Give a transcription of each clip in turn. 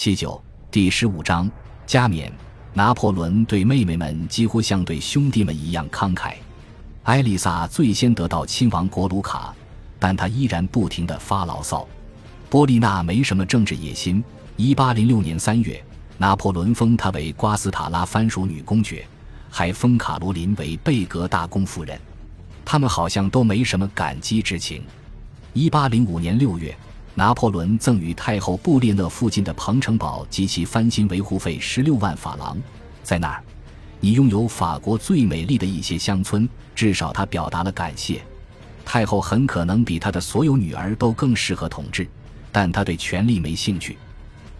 七九第十五章加冕。拿破仑对妹妹们几乎像对兄弟们一样慷慨。艾丽莎最先得到亲王国卢卡，但她依然不停地发牢骚。波利娜没什么政治野心。一八零六年三月，拿破仑封她为瓜斯塔拉藩属女公爵，还封卡罗琳为贝格大公夫人。他们好像都没什么感激之情。一八零五年六月。拿破仑赠予太后布列讷附近的彭城堡及其翻新维护费十六万法郎，在那儿，你拥有法国最美丽的一些乡村。至少他表达了感谢。太后很可能比他的所有女儿都更适合统治，但他对权力没兴趣。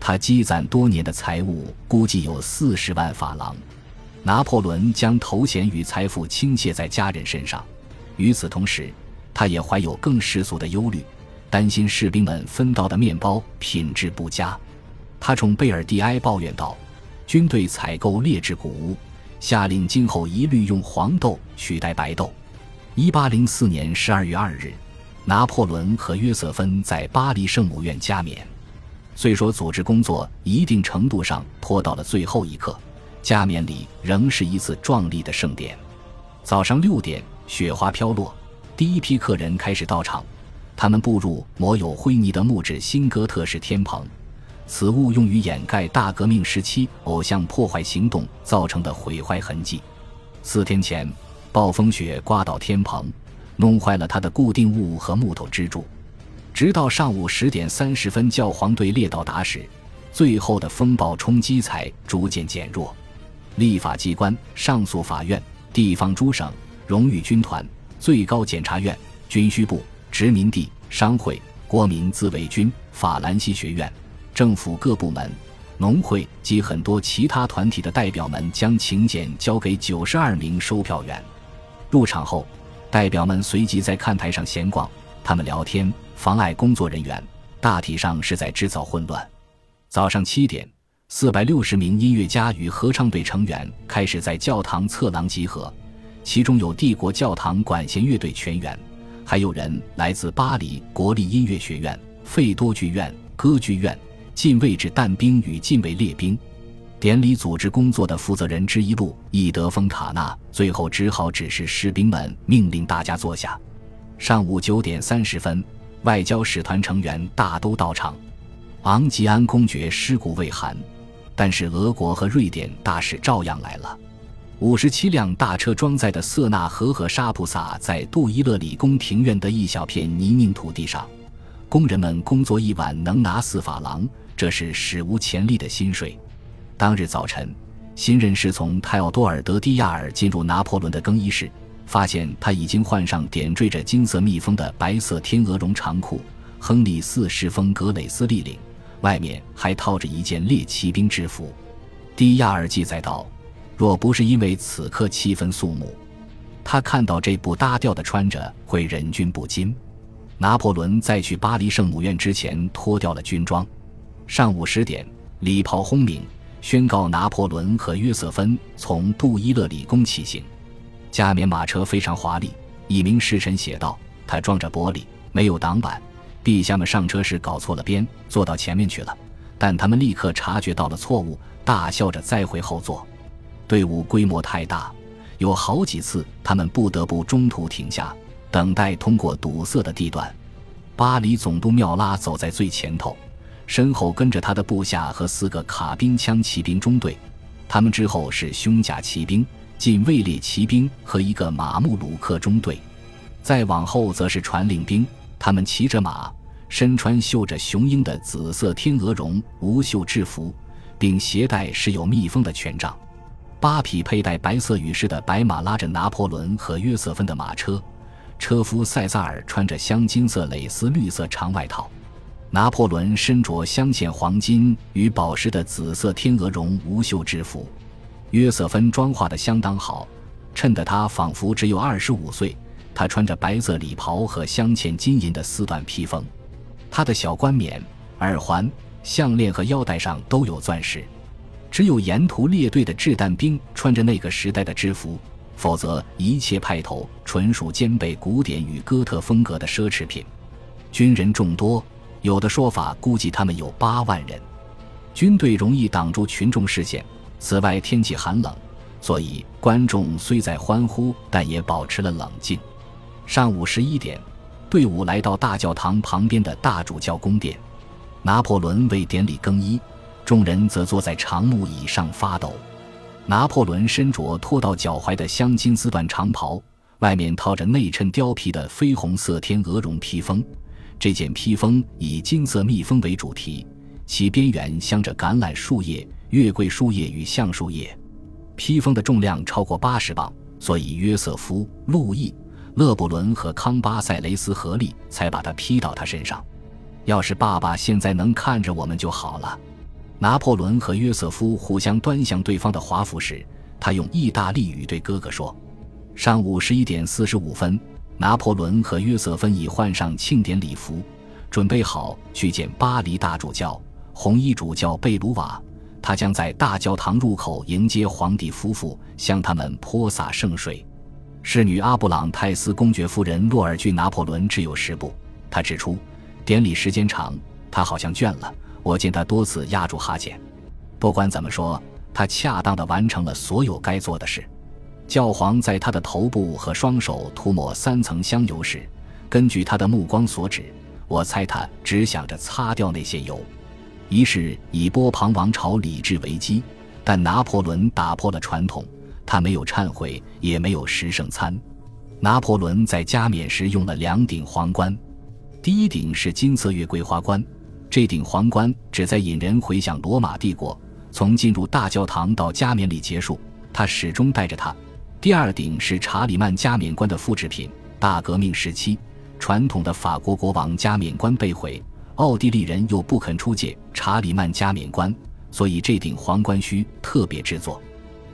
他积攒多年的财物估计有四十万法郎。拿破仑将头衔与财富倾泻在家人身上，与此同时，他也怀有更世俗的忧虑。担心士兵们分到的面包品质不佳，他冲贝尔蒂埃抱怨道：“军队采购劣质谷物，下令今后一律用黄豆取代白豆。”一八零四年十二月二日，拿破仑和约瑟芬在巴黎圣母院加冕。虽说组织工作一定程度上拖到了最后一刻，加冕礼仍是一次壮丽的盛典。早上六点，雪花飘落，第一批客人开始到场。他们步入抹有灰泥的木质新哥特式天棚，此物用于掩盖大革命时期偶像破坏行动造成的毁坏痕迹。四天前，暴风雪刮倒天棚，弄坏了它的固定物和木头支柱。直到上午十点三十分，教皇队列到达时，最后的风暴冲击才逐渐减弱。立法机关、上诉法院、地方诸省、荣誉军团、最高检察院、军需部。殖民地、商会、国民自卫军、法兰西学院、政府各部门、农会及很多其他团体的代表们将请柬交给九十二名收票员。入场后，代表们随即在看台上闲逛，他们聊天，妨碍工作人员，大体上是在制造混乱。早上七点，四百六十名音乐家与合唱队成员开始在教堂侧廊集合，其中有帝国教堂管弦乐队全员。还有人来自巴黎国立音乐学院、费多剧院、歌剧院、禁卫制弹兵与禁卫列兵。典礼组织工作的负责人之一路易德丰塔纳最后只好指示士兵们，命令大家坐下。上午九点三十分，外交使团成员大都到场。昂吉安公爵尸骨未寒，但是俄国和瑞典大使照样来了。五十七辆大车装载的瑟纳河和沙普萨在杜伊勒里宫庭院的一小片泥泞土地上，工人们工作一晚能拿四法郎，这是史无前例的薪水。当日早晨，新人侍从泰奥多尔德蒂亚尔进入拿破仑的更衣室，发现他已经换上点缀着金色蜜蜂的白色天鹅绒长裤，亨利四世风格蕾丝立领，外面还套着一件猎骑兵制服。蒂亚尔记载道。若不是因为此刻气氛肃穆，他看到这不搭调的穿着会忍俊不禁。拿破仑在去巴黎圣母院之前脱掉了军装。上午十点，礼炮轰鸣，宣告拿破仑和约瑟芬从杜伊勒里宫起行。加冕马车非常华丽。一名侍臣写道：“它装着玻璃，没有挡板。陛下们上车时搞错了边，坐到前面去了。但他们立刻察觉到了错误，大笑着再回后座。”队伍规模太大，有好几次他们不得不中途停下，等待通过堵塞的地段。巴黎总督缪拉走在最前头，身后跟着他的部下和四个卡宾枪骑兵中队，他们之后是胸甲骑兵、近卫列骑兵和一个马穆鲁克中队，再往后则是传令兵，他们骑着马，身穿绣着雄鹰的紫色天鹅绒无袖制服，并携带饰有蜜蜂的权杖。八匹佩戴白色羽饰的白马拉着拿破仑和约瑟芬的马车，车夫塞萨尔穿着镶金色蕾丝绿色长外套，拿破仑身着镶嵌黄金与宝石的紫色天鹅绒无袖制服，约瑟芬妆化的相当好，衬得她仿佛只有二十五岁。她穿着白色礼袍和镶嵌金银的丝缎披风，她的小冠冕、耳环、项链和腰带上都有钻石。只有沿途列队的掷弹兵穿着那个时代的制服，否则一切派头纯属兼备古典与哥特风格的奢侈品。军人众多，有的说法估计他们有八万人。军队容易挡住群众视线。此外，天气寒冷，所以观众虽在欢呼，但也保持了冷静。上午十一点，队伍来到大教堂旁边的大主教宫殿，拿破仑为典礼更衣，众人则坐在长木椅上发抖。拿破仑身着拖到脚踝的镶金丝缎长袍，外面套着内衬貂皮的绯红色天鹅绒披风。这件披风以金色蜜蜂为主题，其边缘镶着橄榄树叶。月桂树叶与橡树叶，披风的重量超过八十磅，所以约瑟夫、路易、勒布伦和康巴塞雷斯合力才把它披到他身上。要是爸爸现在能看着我们就好了。拿破仑和约瑟夫互相端详对方的华服时，他用意大利语对哥哥说：“上午十一点四十五分，拿破仑和约瑟芬已换上庆典礼服，准备好去见巴黎大主教、红衣主教贝鲁瓦。”他将在大教堂入口迎接皇帝夫妇，向他们泼洒圣水。侍女阿布朗泰斯公爵夫人洛尔距拿破仑只有十步。他指出，典礼时间长，他好像倦了。我见他多次压住哈欠。不管怎么说，他恰当地完成了所有该做的事。教皇在他的头部和双手涂抹三层香油时，根据他的目光所指，我猜他只想着擦掉那些油。仪式以波旁王朝礼制为基，但拿破仑打破了传统，他没有忏悔，也没有食圣餐。拿破仑在加冕时用了两顶皇冠，第一顶是金色月桂花冠，这顶皇冠旨在引人回想罗马帝国从进入大教堂到加冕礼结束，他始终戴着它。第二顶是查理曼加冕冠的复制品，大革命时期传统的法国国王加冕冠被毁。奥地利人又不肯出借查理曼加冕冠，所以这顶皇冠需特别制作，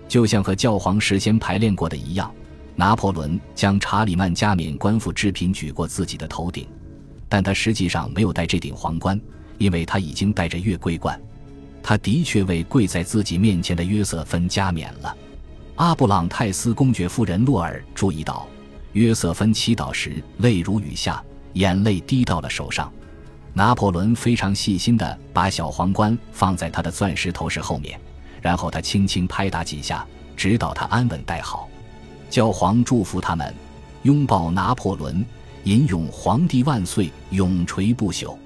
就像和教皇事先排练过的一样。拿破仑将查理曼加冕冠复制品举过自己的头顶，但他实际上没有戴这顶皇冠，因为他已经戴着月桂冠。他的确为跪在自己面前的约瑟芬加冕了。阿布朗泰斯公爵夫人洛尔注意到，约瑟芬祈祷时泪如雨下，眼泪滴到了手上。拿破仑非常细心地把小皇冠放在他的钻石头饰后面，然后他轻轻拍打几下，直到他安稳戴好。教皇祝福他们，拥抱拿破仑，吟咏“皇帝万岁”，永垂不朽。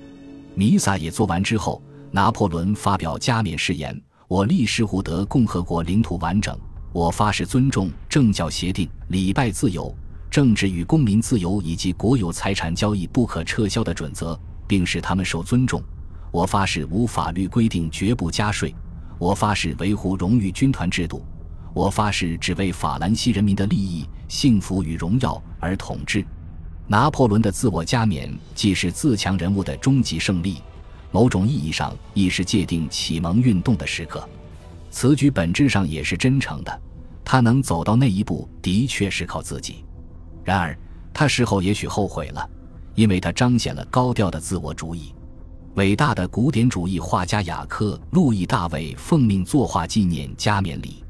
弥撒也做完之后，拿破仑发表加冕誓言：“我立誓护得共和国领土完整，我发誓尊重政教协定、礼拜自由、政治与公民自由以及国有财产交易不可撤销的准则。”并使他们受尊重。我发誓无法律规定绝不加税。我发誓维护荣誉军团制度。我发誓只为法兰西人民的利益、幸福与荣耀而统治。拿破仑的自我加冕既是自强人物的终极胜利，某种意义上亦是界定启蒙运动的时刻。此举本质上也是真诚的。他能走到那一步，的确是靠自己。然而，他事后也许后悔了。因为他彰显了高调的自我主义，伟大的古典主义画家雅克·路易·大卫奉命作画纪念加冕礼。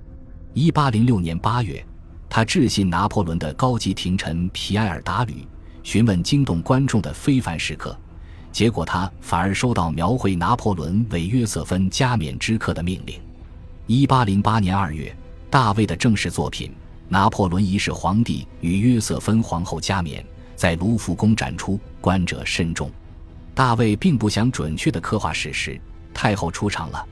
一八零六年八月，他致信拿破仑的高级廷臣皮埃尔·达吕，询问惊动观众的非凡时刻。结果他反而收到描绘拿破仑为约瑟芬加冕之刻的命令。一八零八年二月，大卫的正式作品《拿破仑一世皇帝与约瑟芬皇后加冕》。在卢浮宫展出，观者甚众。大卫并不想准确地刻画史实。太后出场了，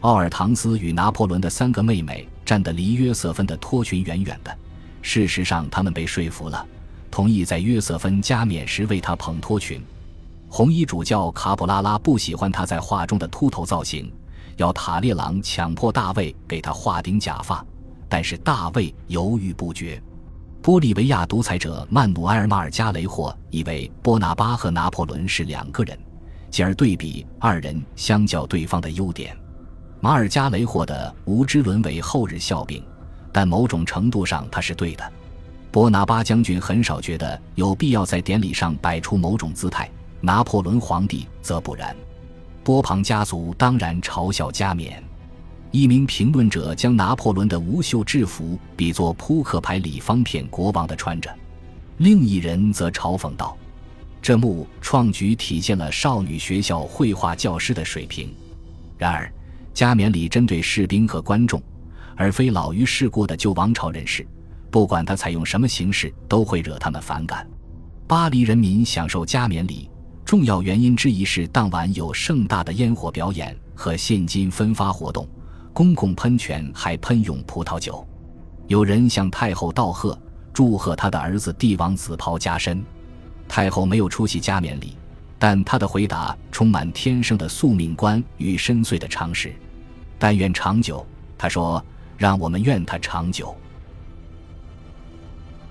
奥尔唐斯与拿破仑的三个妹妹站得离约瑟芬的托裙远远的。事实上，他们被说服了，同意在约瑟芬加冕时为她捧托裙。红衣主教卡普拉拉不喜欢他在画中的秃头造型，要塔列朗强迫大卫给他画顶假发，但是大卫犹豫不决。玻利维亚独裁者曼努埃尔·马尔加雷霍以为波拿巴和拿破仑是两个人，进而对比二人相较对方的优点。马尔加雷霍的无知沦为后日笑柄，但某种程度上他是对的。波拿巴将军很少觉得有必要在典礼上摆出某种姿态，拿破仑皇帝则不然。波旁家族当然嘲笑加冕。一名评论者将拿破仑的无袖制服比作扑克牌里方片国王的穿着，另一人则嘲讽道：“这幕创举体现了少女学校绘画教师的水平。”然而，加冕礼针对士兵和观众，而非老于世故的旧王朝人士。不管他采用什么形式，都会惹他们反感。巴黎人民享受加冕礼，重要原因之一是当晚有盛大的烟火表演和现金分发活动，公共喷泉还喷涌葡萄酒。有人向太后道贺，祝贺他的儿子帝王紫袍加身。太后没有出席加冕礼，但她的回答充满天生的宿命观与深邃的常识。但愿长久，她说：“让我们愿他长久。”